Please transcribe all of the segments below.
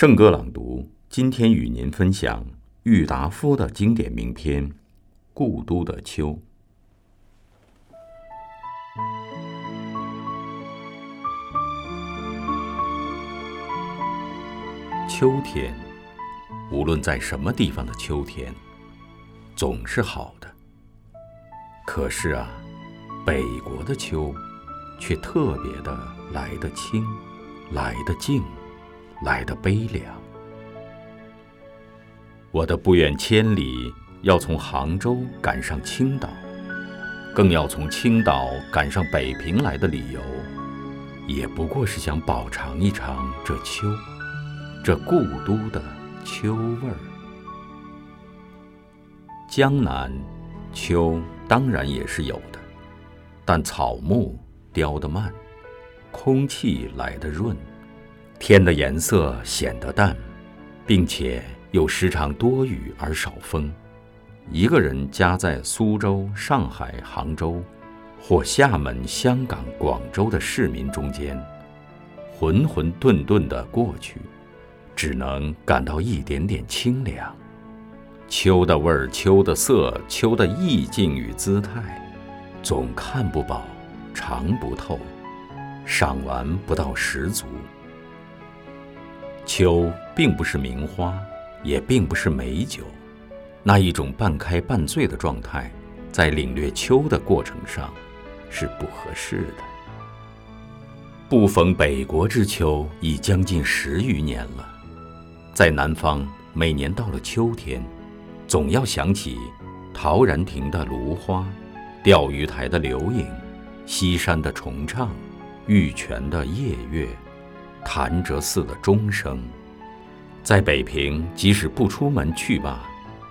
圣歌朗读，今天与您分享郁达夫的经典名篇《故都的秋》。秋天，无论在什么地方的秋天，总是好的。可是啊，北国的秋，却特别的来得清，来得静。来的悲凉，我的不远千里要从杭州赶上青岛，更要从青岛赶上北平来的理由，也不过是想饱尝一尝这秋，这故都的秋味儿。江南秋当然也是有的，但草木凋得慢，空气来得润。天的颜色显得淡，并且又时常多雨而少风。一个人夹在苏州、上海、杭州，或厦门、香港、广州的市民中间，浑浑沌沌地过去，只能感到一点点清凉。秋的味儿、秋的色、秋的意境与姿态，总看不饱，尝不透，赏玩不到十足。秋并不是名花，也并不是美酒，那一种半开半醉的状态，在领略秋的过程上是不合适的。不逢北国之秋已将近十余年了，在南方，每年到了秋天，总要想起陶然亭的芦花，钓鱼台的柳影，西山的重唱，玉泉的夜月。潭柘寺的钟声，在北平，即使不出门去罢，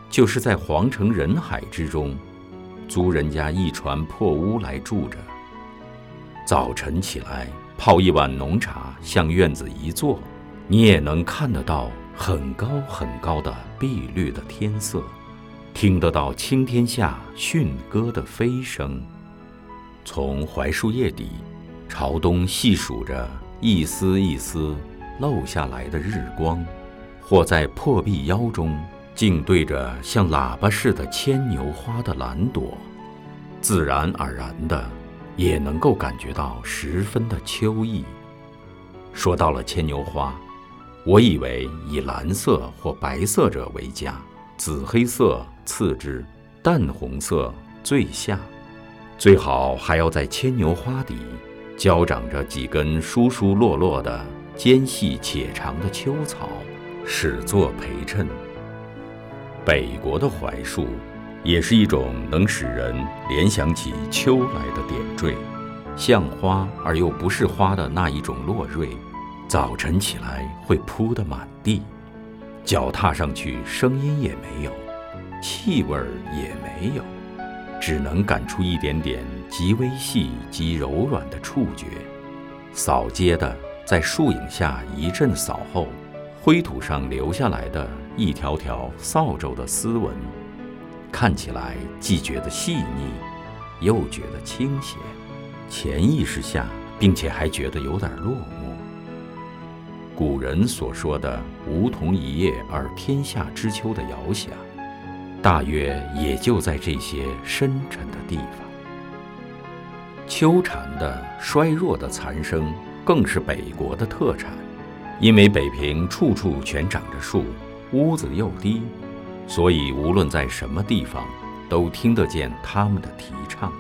就是在皇城人海之中，租人家一船破屋来住着。早晨起来泡一碗浓茶，向院子一坐，你也能看得到很高很高的碧绿的天色，听得到青天下驯鸽的飞声，从槐树叶底朝东细数着。一丝一丝漏下来的日光，或在破壁腰中，竟对着像喇叭似的牵牛花的蓝朵，自然而然的，也能够感觉到十分的秋意。说到了牵牛花，我以为以蓝色或白色者为佳，紫黑色次之，淡红色最下，最好还要在牵牛花底。交长着几根疏疏落落的、尖细且长的秋草，始作陪衬。北国的槐树，也是一种能使人联想起秋来的点缀，像花而又不是花的那一种落蕊。早晨起来会铺得满地，脚踏上去声音也没有，气味儿也没有。只能感出一点点极微细、极柔软的触觉。扫街的在树影下一阵扫后，灰土上留下来的一条条扫帚的丝纹，看起来既觉得细腻，又觉得清闲。潜意识下，并且还觉得有点落寞。古人所说的“梧桐一叶而天下知秋”的遥想。大约也就在这些深沉的地方。秋蝉的衰弱的残声，更是北国的特产，因为北平处处全长着树，屋子又低，所以无论在什么地方，都听得见它们的啼唱。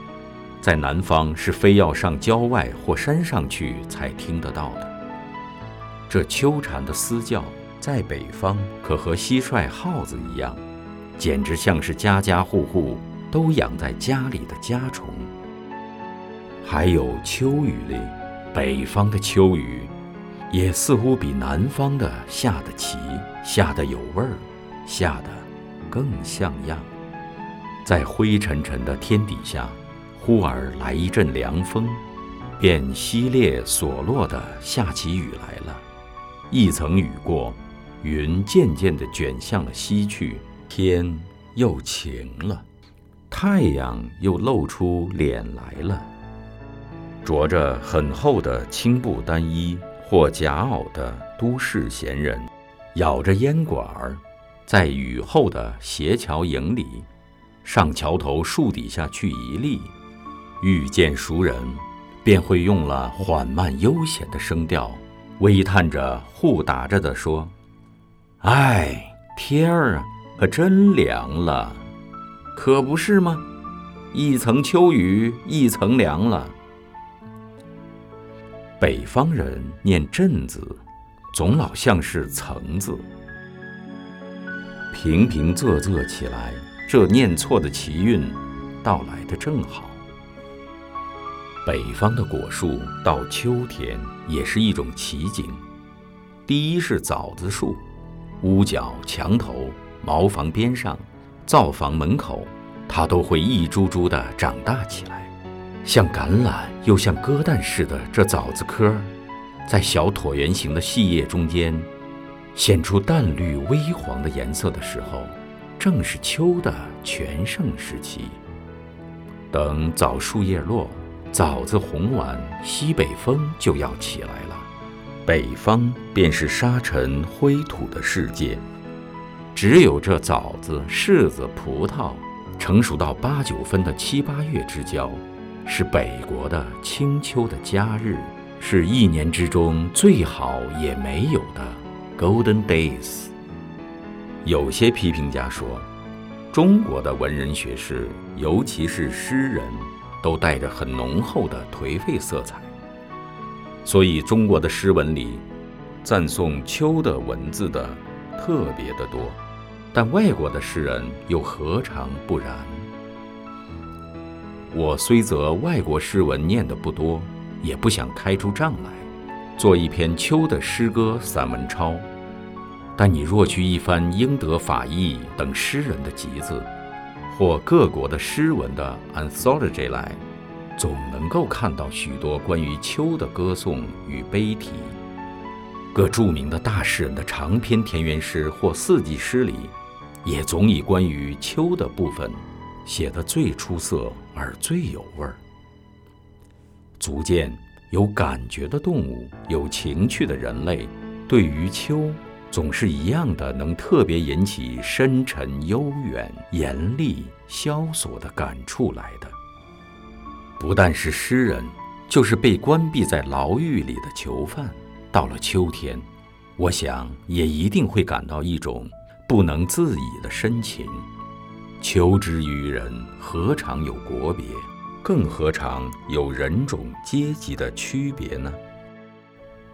在南方是非要上郊外或山上去才听得到的。这秋蝉的嘶叫，在北方可和蟋蟀、耗子一样。简直像是家家户户都养在家里的家虫。还有秋雨里，北方的秋雨，也似乎比南方的下得齐，下得有味儿，下得更像样。在灰沉沉的天底下，忽而来一阵凉风，便淅沥索落地下起雨来了。一层雨过，云渐渐地卷向了西去。天又晴了，太阳又露出脸来了。着着很厚的青布单衣或夹袄的都市闲人，咬着烟管儿，在雨后的斜桥影里，上桥头树底下去一立，遇见熟人，便会用了缓慢悠闲的声调，微叹着、互打着的说：“哎，天儿啊，可真凉了，可不是吗？一层秋雨一层凉了。”北方人念“镇”字。总老像是“层”字，平平仄仄起来，这念错的奇韵到来的正好。北方的果树到秋天也是一种奇景。第一是枣子树，屋角、墙头、茅房边上、灶房门口，它都会一株株的长大起来，像橄榄又像鸽蛋似的这枣子壳。在小椭圆形的细叶中间，显出淡绿微黄的颜色的时候，正是秋的全盛时期。等枣树叶落，枣子红完，西北风就要起来了。北方便是沙尘灰土的世界，只有这枣子、柿子、葡萄成熟到八九分的七八月之交，是北国的清秋的佳日。是一年之中最好也没有的 Golden Days。有些批评家说，中国的文人学士，尤其是诗人，都带着很浓厚的颓废色彩。所以中国的诗文里，赞颂秋的文字的特别的多。但外国的诗人又何尝不然？我虽则外国诗文念得不多。也不想开出账来，做一篇秋的诗歌散文抄。但你若去一番英德法意等诗人的集子，或各国的诗文的 anthology 来，总能够看到许多关于秋的歌颂与悲题。各著名的大诗人的长篇田园诗或四季诗里，也总以关于秋的部分写得最出色而最有味儿。足见有感觉的动物，有情趣的人类，对于秋，总是一样的，能特别引起深沉、悠远、严厉、萧索的感触来的。不但是诗人，就是被关闭在牢狱里的囚犯，到了秋天，我想也一定会感到一种不能自已的深情。求之于人，何尝有国别？更何尝有人种阶级的区别呢？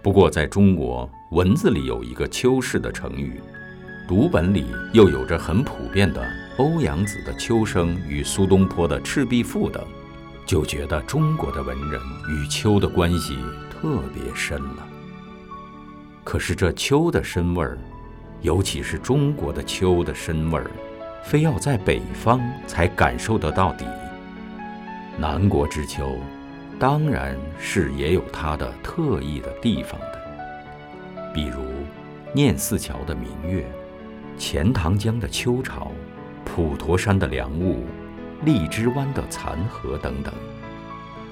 不过，在中国文字里有一个“秋氏”的成语，读本里又有着很普遍的欧阳子的《秋声》与苏东坡的《赤壁赋》等，就觉得中国的文人与秋的关系特别深了。可是这秋的深味儿，尤其是中国的秋的深味儿，非要在北方才感受得到底。南国之秋，当然是也有它的特异的地方的，比如念四桥的明月，钱塘江的秋潮，普陀山的凉雾，荔枝湾的残荷等等。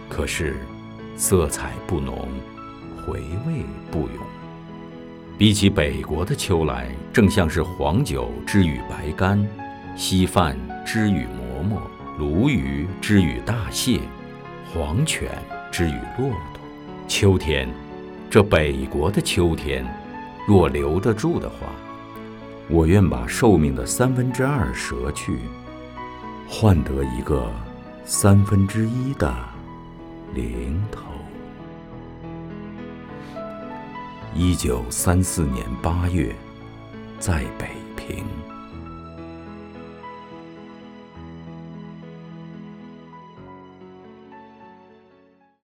可是，色彩不浓，回味不永。比起北国的秋来，正像是黄酒之与白干，稀饭之与馍馍。鲈鱼之与大蟹，黄犬之与骆驼。秋天，这北国的秋天，若留得住的话，我愿把寿命的三分之二折去，换得一个三分之一的零头。一九三四年八月，在北平。